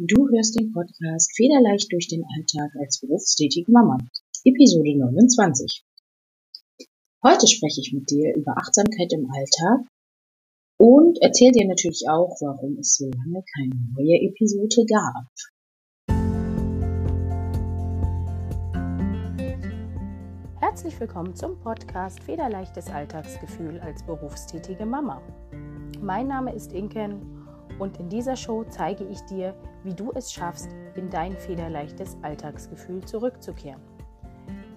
Du hörst den Podcast Federleicht durch den Alltag als berufstätige Mama, Episode 29. Heute spreche ich mit dir über Achtsamkeit im Alltag und erzähle dir natürlich auch, warum es so lange keine neue Episode gab. Herzlich willkommen zum Podcast Federleichtes Alltagsgefühl als berufstätige Mama. Mein Name ist Inken und in dieser Show zeige ich dir, wie du es schaffst, in dein federleichtes Alltagsgefühl zurückzukehren.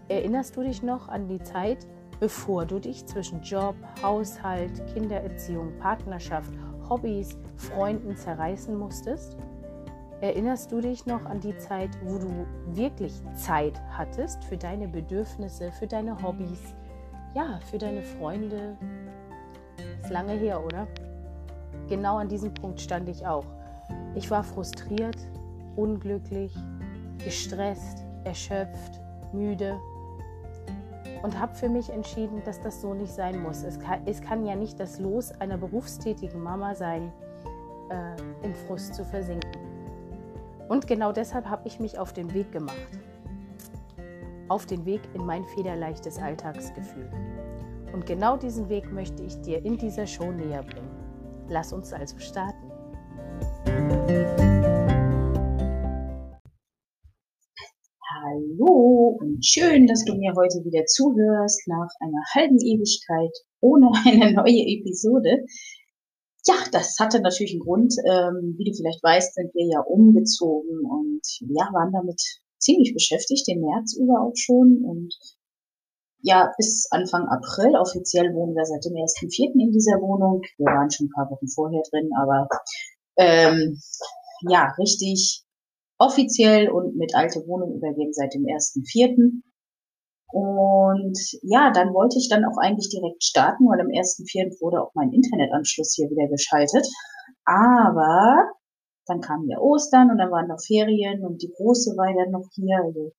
Erinnerst du dich noch an die Zeit, bevor du dich zwischen Job, Haushalt, Kindererziehung, Partnerschaft, Hobbys, Freunden zerreißen musstest? Erinnerst du dich noch an die Zeit, wo du wirklich Zeit hattest für deine Bedürfnisse, für deine Hobbys, ja, für deine Freunde? Ist lange her, oder? Genau an diesem Punkt stand ich auch. Ich war frustriert, unglücklich, gestresst, erschöpft, müde und habe für mich entschieden, dass das so nicht sein muss. Es kann, es kann ja nicht das Los einer berufstätigen Mama sein, äh, in Frust zu versinken. Und genau deshalb habe ich mich auf den Weg gemacht. Auf den Weg in mein federleichtes Alltagsgefühl. Und genau diesen Weg möchte ich dir in dieser Show näher bringen. Lass uns also starten. Schön, dass du mir heute wieder zuhörst nach einer halben Ewigkeit ohne eine neue Episode. Ja, das hatte natürlich einen Grund. Ähm, wie du vielleicht weißt, sind wir ja umgezogen und ja, waren damit ziemlich beschäftigt, den März über auch schon und ja, bis Anfang April. Offiziell wohnen wir seit dem 1.4. in dieser Wohnung. Wir waren schon ein paar Wochen vorher drin, aber ähm, ja, richtig offiziell und mit alte Wohnung übergeben seit dem 1.4. Und ja, dann wollte ich dann auch eigentlich direkt starten, weil am 1.4. wurde auch mein Internetanschluss hier wieder geschaltet. Aber dann kam ja Ostern und dann waren noch Ferien und die Große war ja noch hier, also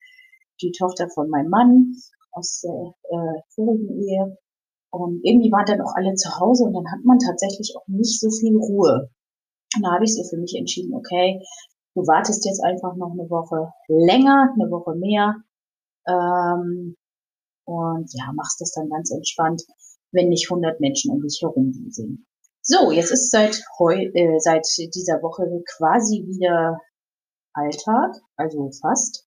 die Tochter von meinem Mann aus der äh, vorigen Ehe. Und irgendwie waren dann auch alle zu Hause und dann hat man tatsächlich auch nicht so viel Ruhe. Und da habe ich so für mich entschieden, okay, du wartest jetzt einfach noch eine Woche länger, eine Woche mehr. Ähm, und ja, machst das dann ganz entspannt, wenn nicht 100 Menschen um dich herum sind. So, jetzt ist seit heu, äh, seit dieser Woche quasi wieder Alltag, also fast.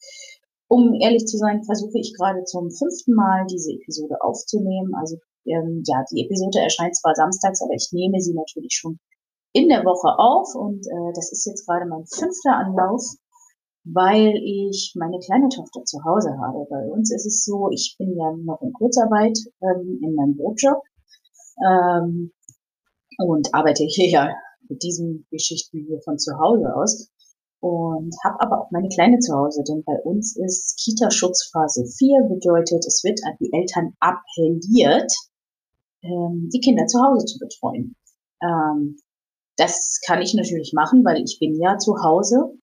Um ehrlich zu sein, versuche ich gerade zum fünften Mal diese Episode aufzunehmen. Also ähm, ja, die Episode erscheint zwar samstags, aber ich nehme sie natürlich schon in der Woche auf und äh, das ist jetzt gerade mein fünfter Anlauf, weil ich meine kleine Tochter zu Hause habe. Bei uns ist es so, ich bin ja noch in Kurzarbeit ähm, in meinem Brotjob ähm, und arbeite hier ja mit diesen Geschichten hier von zu Hause aus und habe aber auch meine Kleine zu Hause, denn bei uns ist Kita-Schutzphase 4, bedeutet, es wird an die Eltern appelliert, ähm, die Kinder zu Hause zu betreuen. Ähm, das kann ich natürlich machen, weil ich bin ja zu Hause.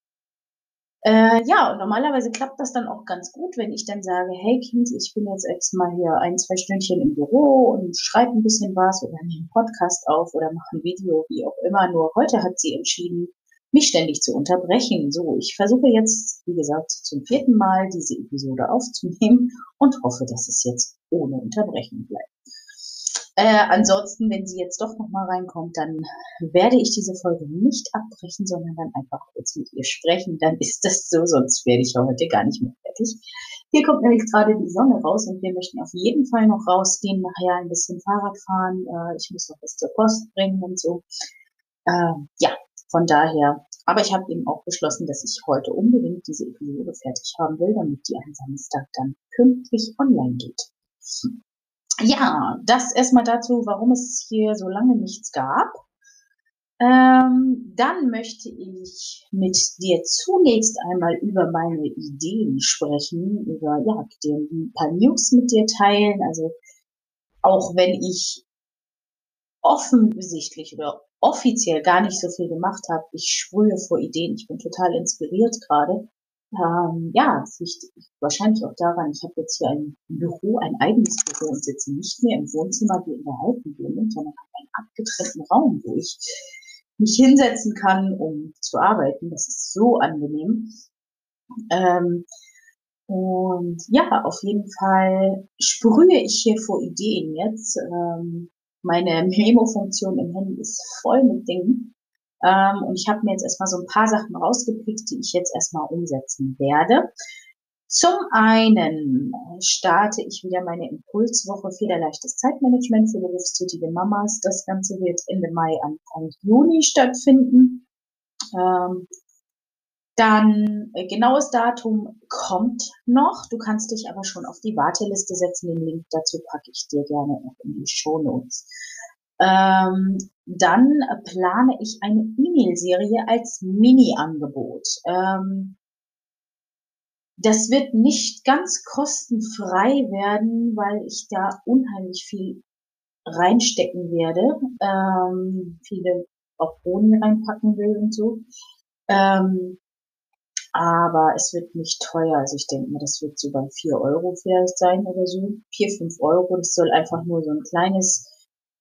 Äh, ja, und normalerweise klappt das dann auch ganz gut, wenn ich dann sage, hey Kind, ich bin jetzt erstmal hier ein, zwei Stündchen im Büro und schreibe ein bisschen was oder nehme einen Podcast auf oder mache ein Video, wie auch immer. Nur heute hat sie entschieden, mich ständig zu unterbrechen. So, ich versuche jetzt, wie gesagt, zum vierten Mal diese Episode aufzunehmen und hoffe, dass es jetzt ohne Unterbrechung bleibt. Äh, ansonsten, wenn sie jetzt doch nochmal reinkommt, dann werde ich diese Folge nicht abbrechen, sondern dann einfach kurz mit ihr sprechen. Dann ist das so, sonst werde ich heute gar nicht mehr fertig. Hier kommt nämlich gerade die Sonne raus und wir möchten auf jeden Fall noch rausgehen, nachher ein bisschen Fahrrad fahren. Äh, ich muss noch was zur Post bringen und so. Äh, ja, von daher, aber ich habe eben auch beschlossen, dass ich heute unbedingt diese Episode fertig haben will, damit die am Samstag dann pünktlich online geht. Ja, das erstmal dazu, warum es hier so lange nichts gab. Ähm, dann möchte ich mit dir zunächst einmal über meine Ideen sprechen, über ja, ein paar News mit dir teilen. Also auch wenn ich offensichtlich oder offiziell gar nicht so viel gemacht habe. Ich sprühe vor Ideen, ich bin total inspiriert gerade. Ähm, ja, es liegt wahrscheinlich auch daran, ich habe jetzt hier ein Büro, ein eigenes Büro und sitze nicht mehr im Wohnzimmer wie in der alten Wohnung, sondern habe einen abgetrennten Raum, wo ich mich hinsetzen kann, um zu arbeiten. Das ist so angenehm. Ähm, und ja, auf jeden Fall sprühe ich hier vor Ideen jetzt. Ähm, meine Memo-Funktion im Handy ist voll mit Dingen. Ähm, und ich habe mir jetzt erstmal so ein paar Sachen rausgepickt, die ich jetzt erstmal umsetzen werde. Zum einen starte ich wieder meine Impulswoche Federleichtes Zeitmanagement für berufstätige Mamas. Das Ganze wird Ende Mai, Anfang Juni stattfinden. Ähm, dann äh, genaues Datum kommt noch. Du kannst dich aber schon auf die Warteliste setzen. Den Link dazu packe ich dir gerne noch in die Show Notes. Ähm, dann plane ich eine E-Mail-Serie als Mini-Angebot. Ähm, das wird nicht ganz kostenfrei werden, weil ich da unheimlich viel reinstecken werde. Ähm, viele auch Boni reinpacken will und so. Ähm, aber es wird nicht teuer. Also ich denke mir, das wird so bei vier Euro vielleicht sein oder so. vier fünf Euro. Das soll einfach nur so ein kleines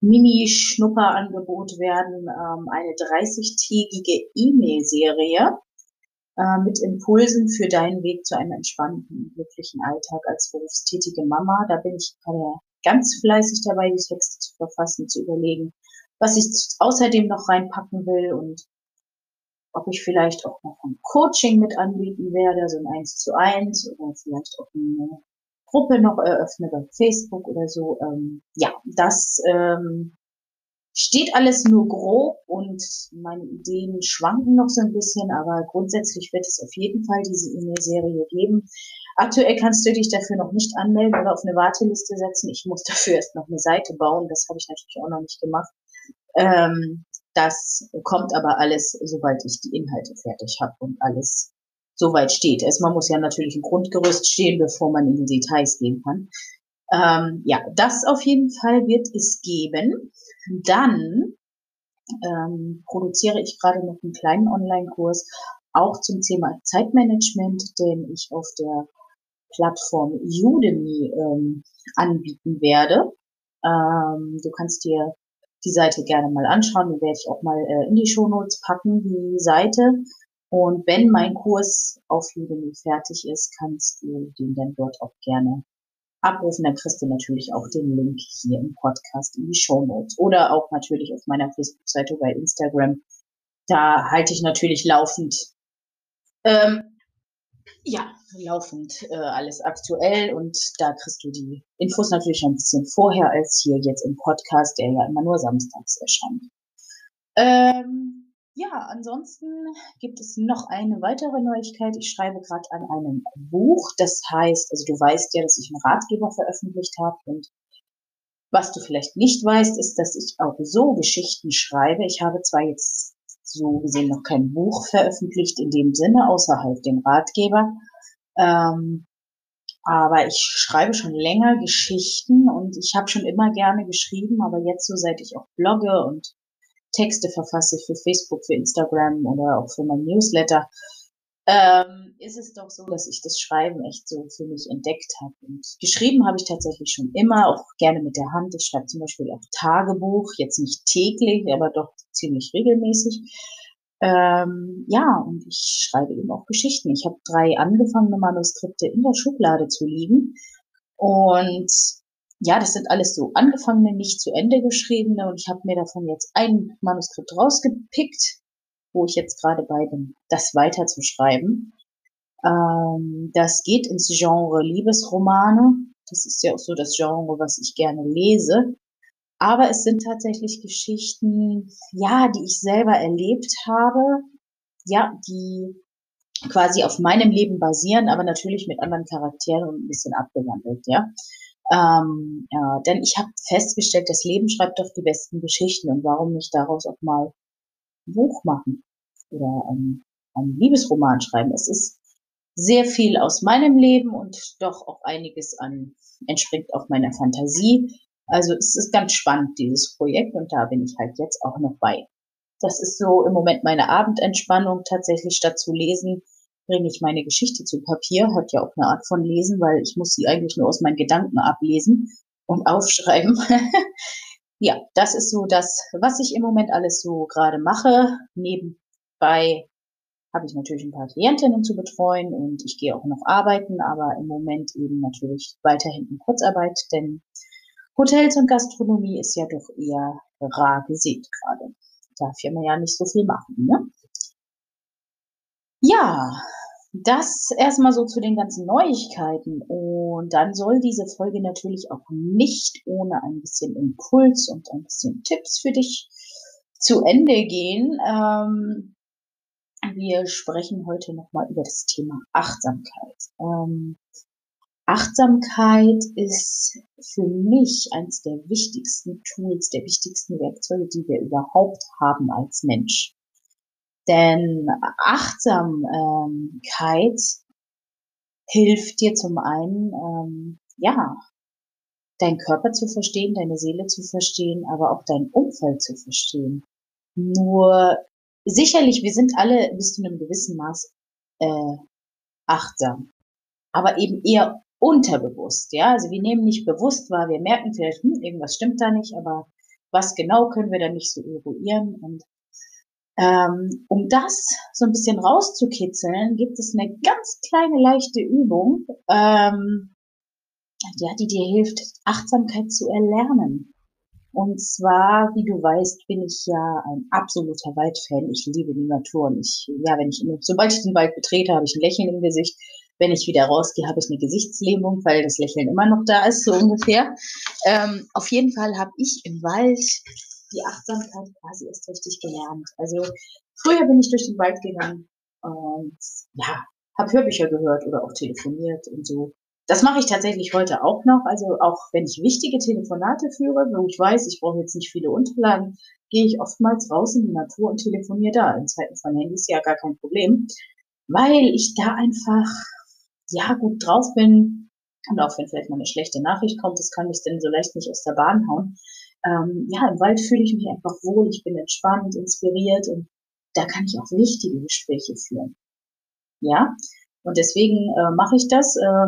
Mini-Schnupperangebot werden. Ähm, eine 30-tägige E-Mail-Serie äh, mit Impulsen für deinen Weg zu einem entspannten, glücklichen Alltag als berufstätige Mama. Da bin ich gerade ganz fleißig dabei, die Texte zu verfassen, zu überlegen, was ich außerdem noch reinpacken will und ob ich vielleicht auch noch ein Coaching mit anbieten werde, so ein Eins zu eins oder vielleicht auch eine Gruppe noch eröffne bei Facebook oder so. Ähm, ja, das ähm, steht alles nur grob und meine Ideen schwanken noch so ein bisschen, aber grundsätzlich wird es auf jeden Fall diese E-Mail-Serie geben. Aktuell kannst du dich dafür noch nicht anmelden oder auf eine Warteliste setzen. Ich muss dafür erst noch eine Seite bauen. Das habe ich natürlich auch noch nicht gemacht. Ähm, das kommt aber alles, sobald ich die Inhalte fertig habe und alles soweit steht. Erstmal muss ja natürlich ein Grundgerüst stehen, bevor man in die Details gehen kann. Ähm, ja, das auf jeden Fall wird es geben. Dann ähm, produziere ich gerade noch einen kleinen Online-Kurs auch zum Thema Zeitmanagement, den ich auf der Plattform Udemy ähm, anbieten werde. Ähm, du kannst dir die Seite gerne mal anschauen. Die werde ich auch mal äh, in die Shownotes packen, die Seite. Und wenn mein Kurs auf Udemy fertig ist, kannst du den dann dort auch gerne abrufen. Dann kriegst du natürlich auch den Link hier im Podcast in die Shownotes. Oder auch natürlich auf meiner Facebook-Seite bei Instagram. Da halte ich natürlich laufend ähm, ja, laufend äh, alles aktuell und da kriegst du die Infos natürlich schon ein bisschen vorher als hier jetzt im Podcast, der ja immer nur samstags erscheint. Ähm, ja, ansonsten gibt es noch eine weitere Neuigkeit. Ich schreibe gerade an einem Buch. Das heißt, also du weißt ja, dass ich einen Ratgeber veröffentlicht habe und was du vielleicht nicht weißt, ist, dass ich auch so Geschichten schreibe. Ich habe zwar jetzt so gesehen noch kein Buch veröffentlicht in dem Sinne, außerhalb dem Ratgeber. Ähm, aber ich schreibe schon länger Geschichten und ich habe schon immer gerne geschrieben, aber jetzt so seit ich auch blogge und Texte verfasse für Facebook, für Instagram oder auch für mein Newsletter, ähm, ist es doch so, dass ich das Schreiben echt so für mich entdeckt habe. Und geschrieben habe ich tatsächlich schon immer, auch gerne mit der Hand. Ich schreibe zum Beispiel auch Tagebuch, jetzt nicht täglich, aber doch ziemlich regelmäßig. Ähm, ja, und ich schreibe eben auch Geschichten. Ich habe drei angefangene Manuskripte in der Schublade zu liegen. Und ja, das sind alles so angefangene, nicht zu Ende geschriebene. Und ich habe mir davon jetzt ein Manuskript rausgepickt wo ich jetzt gerade bei bin, das weiterzuschreiben. Ähm, das geht ins Genre Liebesromane. Das ist ja auch so das Genre, was ich gerne lese. Aber es sind tatsächlich Geschichten, ja, die ich selber erlebt habe, ja, die quasi auf meinem Leben basieren, aber natürlich mit anderen Charakteren und ein bisschen abgewandelt, ja. Ähm, ja, denn ich habe festgestellt, das Leben schreibt doch die besten Geschichten und warum nicht daraus auch mal Buch machen oder ein, ein Liebesroman schreiben. Es ist sehr viel aus meinem Leben und doch auch einiges an entspringt auch meiner Fantasie. Also es ist ganz spannend, dieses Projekt, und da bin ich halt jetzt auch noch bei. Das ist so im Moment meine Abendentspannung. Tatsächlich statt zu lesen, bringe ich meine Geschichte zu Papier. Hat ja auch eine Art von Lesen, weil ich muss sie eigentlich nur aus meinen Gedanken ablesen und aufschreiben. ja, das ist so das, was ich im Moment alles so gerade mache. Nebenbei habe ich natürlich ein paar Klientinnen zu betreuen und ich gehe auch noch arbeiten, aber im Moment eben natürlich weiterhin in Kurzarbeit, denn Hotels und Gastronomie ist ja doch eher rar gesät gerade. Darf ja man ja nicht so viel machen, ne? Ja, das erstmal so zu den ganzen Neuigkeiten. Und dann soll diese Folge natürlich auch nicht ohne ein bisschen Impuls und ein bisschen Tipps für dich zu Ende gehen. Ähm, wir sprechen heute nochmal über das Thema Achtsamkeit. Ähm, Achtsamkeit ist für mich eines der wichtigsten Tools, der wichtigsten Werkzeuge, die wir überhaupt haben als Mensch. Denn Achtsamkeit hilft dir zum einen, ähm, ja, deinen Körper zu verstehen, deine Seele zu verstehen, aber auch dein Umfeld zu verstehen. Nur sicherlich, wir sind alle bis zu einem gewissen Maß äh, achtsam, aber eben eher unterbewusst. Ja, also wir nehmen nicht bewusst wahr, wir merken vielleicht, hm, irgendwas stimmt da nicht, aber was genau können wir da nicht so eruieren und ähm, um das so ein bisschen rauszukitzeln, gibt es eine ganz kleine leichte Übung, ähm, ja, die dir hilft, Achtsamkeit zu erlernen. Und zwar, wie du weißt, bin ich ja ein absoluter Waldfan. Ich liebe die Natur und ich, ja, wenn ich, sobald ich den Wald betrete, habe ich ein Lächeln im Gesicht. Wenn ich wieder rausgehe, habe ich eine Gesichtslähmung, weil das Lächeln immer noch da ist, so ungefähr. Ähm, auf jeden Fall habe ich im Wald die Achtsamkeit quasi erst richtig gelernt. Also früher bin ich durch den Wald gegangen und ja, habe Hörbücher gehört oder auch telefoniert und so. Das mache ich tatsächlich heute auch noch. Also auch wenn ich wichtige Telefonate führe, wo ich weiß, ich brauche jetzt nicht viele Unterlagen, gehe ich oftmals raus in die Natur und telefoniere da. In Zeiten von Handys ja gar kein Problem, weil ich da einfach ja gut drauf bin. Und auch wenn vielleicht mal eine schlechte Nachricht kommt, das kann mich denn so leicht nicht aus der Bahn hauen ähm, ja, im Wald fühle ich mich einfach wohl, ich bin entspannt, inspiriert und da kann ich auch wichtige Gespräche führen. Ja, und deswegen äh, mache ich das. Äh,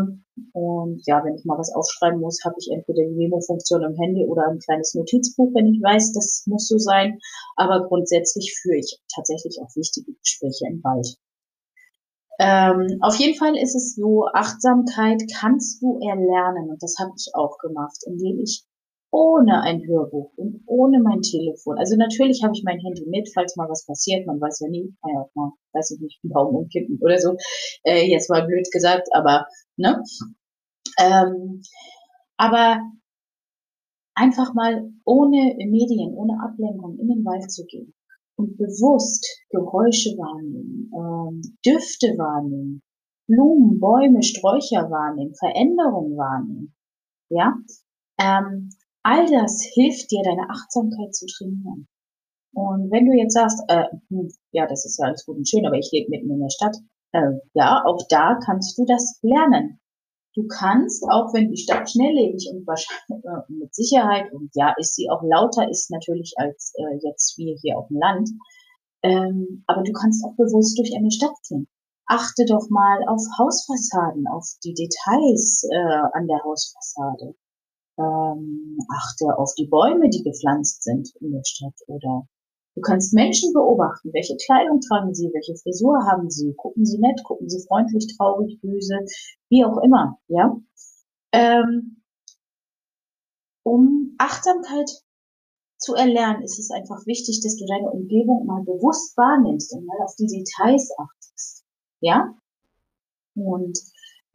und ja, wenn ich mal was aufschreiben muss, habe ich entweder die Memo-Funktion im Handy oder ein kleines Notizbuch, wenn ich weiß, das muss so sein. Aber grundsätzlich führe ich tatsächlich auch wichtige Gespräche im Wald. Ähm, auf jeden Fall ist es so, Achtsamkeit kannst du erlernen und das habe ich auch gemacht, indem ich ohne ein Hörbuch und ohne mein Telefon. Also natürlich habe ich mein Handy mit, falls mal was passiert. Man weiß ja nie, kann ja auch mal, weiß ich nicht, einen Baum umkippen oder so. Äh, jetzt mal blöd gesagt, aber ne. Ähm, aber einfach mal ohne Medien, ohne Ablenkung in den Wald zu gehen und bewusst Geräusche wahrnehmen, ähm, Düfte wahrnehmen, Blumen, Bäume, Sträucher wahrnehmen, Veränderungen wahrnehmen. Ja, ähm, All das hilft dir, deine Achtsamkeit zu trainieren. Und wenn du jetzt sagst, äh, hm, ja, das ist ja alles gut und schön, aber ich lebe mitten in der Stadt, äh, ja, auch da kannst du das lernen. Du kannst, auch wenn die Stadt schnelllebig und wahrscheinlich äh, mit Sicherheit und ja, ist sie auch lauter ist natürlich als äh, jetzt wir hier auf dem Land, ähm, aber du kannst auch bewusst durch eine Stadt gehen. Achte doch mal auf Hausfassaden, auf die Details äh, an der Hausfassade ähm, achte auf die Bäume, die gepflanzt sind in der Stadt oder du kannst Menschen beobachten, welche Kleidung tragen sie, welche Frisur haben sie, gucken sie nett, gucken sie freundlich, traurig, böse, wie auch immer, ja. Ähm, um Achtsamkeit zu erlernen, ist es einfach wichtig, dass du deine Umgebung mal bewusst wahrnimmst und mal auf die Details achtest, ja. Und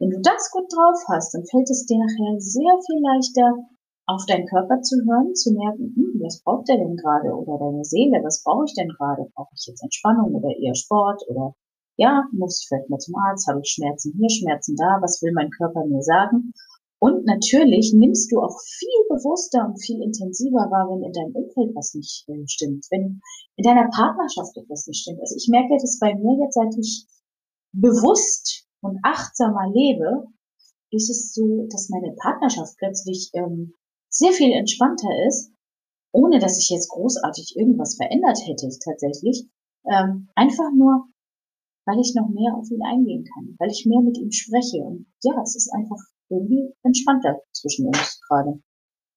wenn du das gut drauf hast, dann fällt es dir nachher sehr viel leichter, auf deinen Körper zu hören, zu merken, hm, was braucht der denn gerade? Oder deine Seele, was brauche ich denn gerade? Brauche ich jetzt Entspannung oder eher Sport? Oder ja, muss ich vielleicht mal zum Arzt? Habe ich Schmerzen hier, Schmerzen da? Was will mein Körper mir sagen? Und natürlich nimmst du auch viel bewusster und viel intensiver wahr, wenn in deinem Umfeld was nicht äh, stimmt, wenn in deiner Partnerschaft etwas nicht stimmt. Also ich merke das bei mir jetzt, seit ich bewusst und achtsamer lebe, ist es so, dass meine Partnerschaft plötzlich ähm, sehr viel entspannter ist, ohne dass ich jetzt großartig irgendwas verändert hätte tatsächlich. Ähm, einfach nur, weil ich noch mehr auf ihn eingehen kann, weil ich mehr mit ihm spreche. Und ja, es ist einfach irgendwie entspannter zwischen uns gerade.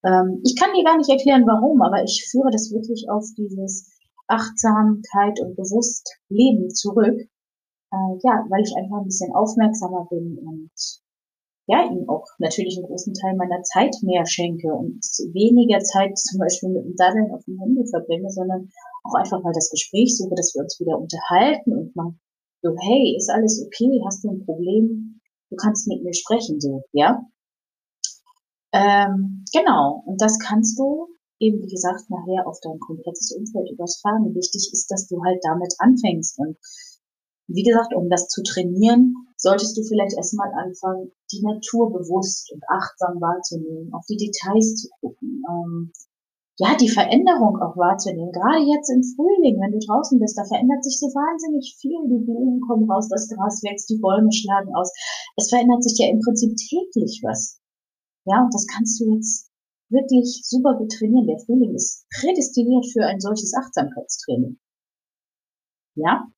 Ähm, ich kann dir gar nicht erklären, warum, aber ich führe das wirklich auf dieses Achtsamkeit und bewusst Leben zurück. Äh, ja, weil ich einfach ein bisschen aufmerksamer bin und ja, ihm auch natürlich einen großen Teil meiner Zeit mehr schenke und weniger Zeit zum Beispiel mit dem Daddeln auf dem Handy verbringe, sondern auch einfach mal das Gespräch suche, dass wir uns wieder unterhalten und mal so, hey, ist alles okay? Hast du ein Problem? Du kannst mit mir sprechen, so, ja? Ähm, genau. Und das kannst du eben, wie gesagt, nachher auf dein komplettes Umfeld übertragen. Wichtig ist, dass du halt damit anfängst und wie gesagt, um das zu trainieren, solltest du vielleicht erstmal anfangen, die Natur bewusst und achtsam wahrzunehmen, auf die Details zu gucken, ähm, ja, die Veränderung auch wahrzunehmen. Gerade jetzt im Frühling, wenn du draußen bist, da verändert sich so wahnsinnig viel. Die Blumen kommen raus, das Gras wächst, die Bäume schlagen aus. Es verändert sich ja im Prinzip täglich was. Ja, und das kannst du jetzt wirklich super gut trainieren. Der Frühling ist prädestiniert für ein solches Achtsamkeitstraining. Ja,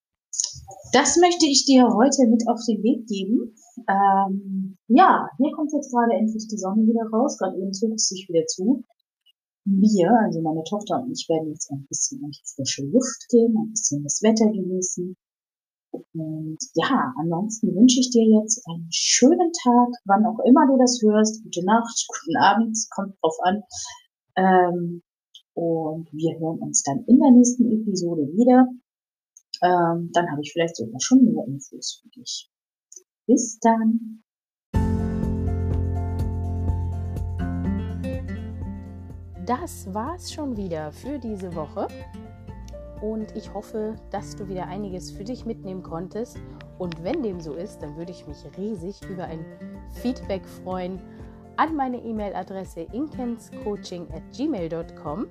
das möchte ich dir heute mit auf den Weg geben. Ähm, ja, hier kommt jetzt gerade endlich die Sonne wieder raus. Gerade eben zog es sich wieder zu. Wir, also meine Tochter und ich, werden jetzt ein bisschen in die frische Luft gehen, ein bisschen das Wetter genießen. Und ja, ansonsten wünsche ich dir jetzt einen schönen Tag, wann auch immer du das hörst. Gute Nacht, guten Abend, kommt drauf an. Ähm, und wir hören uns dann in der nächsten Episode wieder ähm, dann habe ich vielleicht sogar schon mehr Infos für dich. Bis dann. Das war's schon wieder für diese Woche. Und ich hoffe, dass du wieder einiges für dich mitnehmen konntest. Und wenn dem so ist, dann würde ich mich riesig über ein Feedback freuen an meine E-Mail-Adresse inkenscoaching at gmail.com.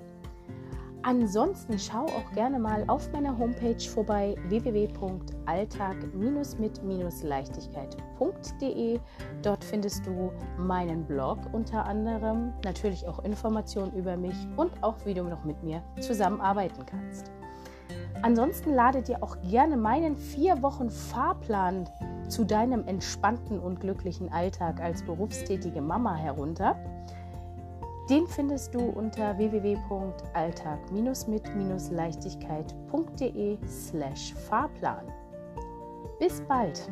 Ansonsten schau auch gerne mal auf meiner Homepage vorbei www.alltag-mit-leichtigkeit.de. Dort findest du meinen Blog unter anderem, natürlich auch Informationen über mich und auch wie du noch mit mir zusammenarbeiten kannst. Ansonsten lade dir auch gerne meinen vier Wochen Fahrplan zu deinem entspannten und glücklichen Alltag als berufstätige Mama herunter. Den findest du unter www.alltag-mit-leichtigkeit.de slash Fahrplan. Bis bald!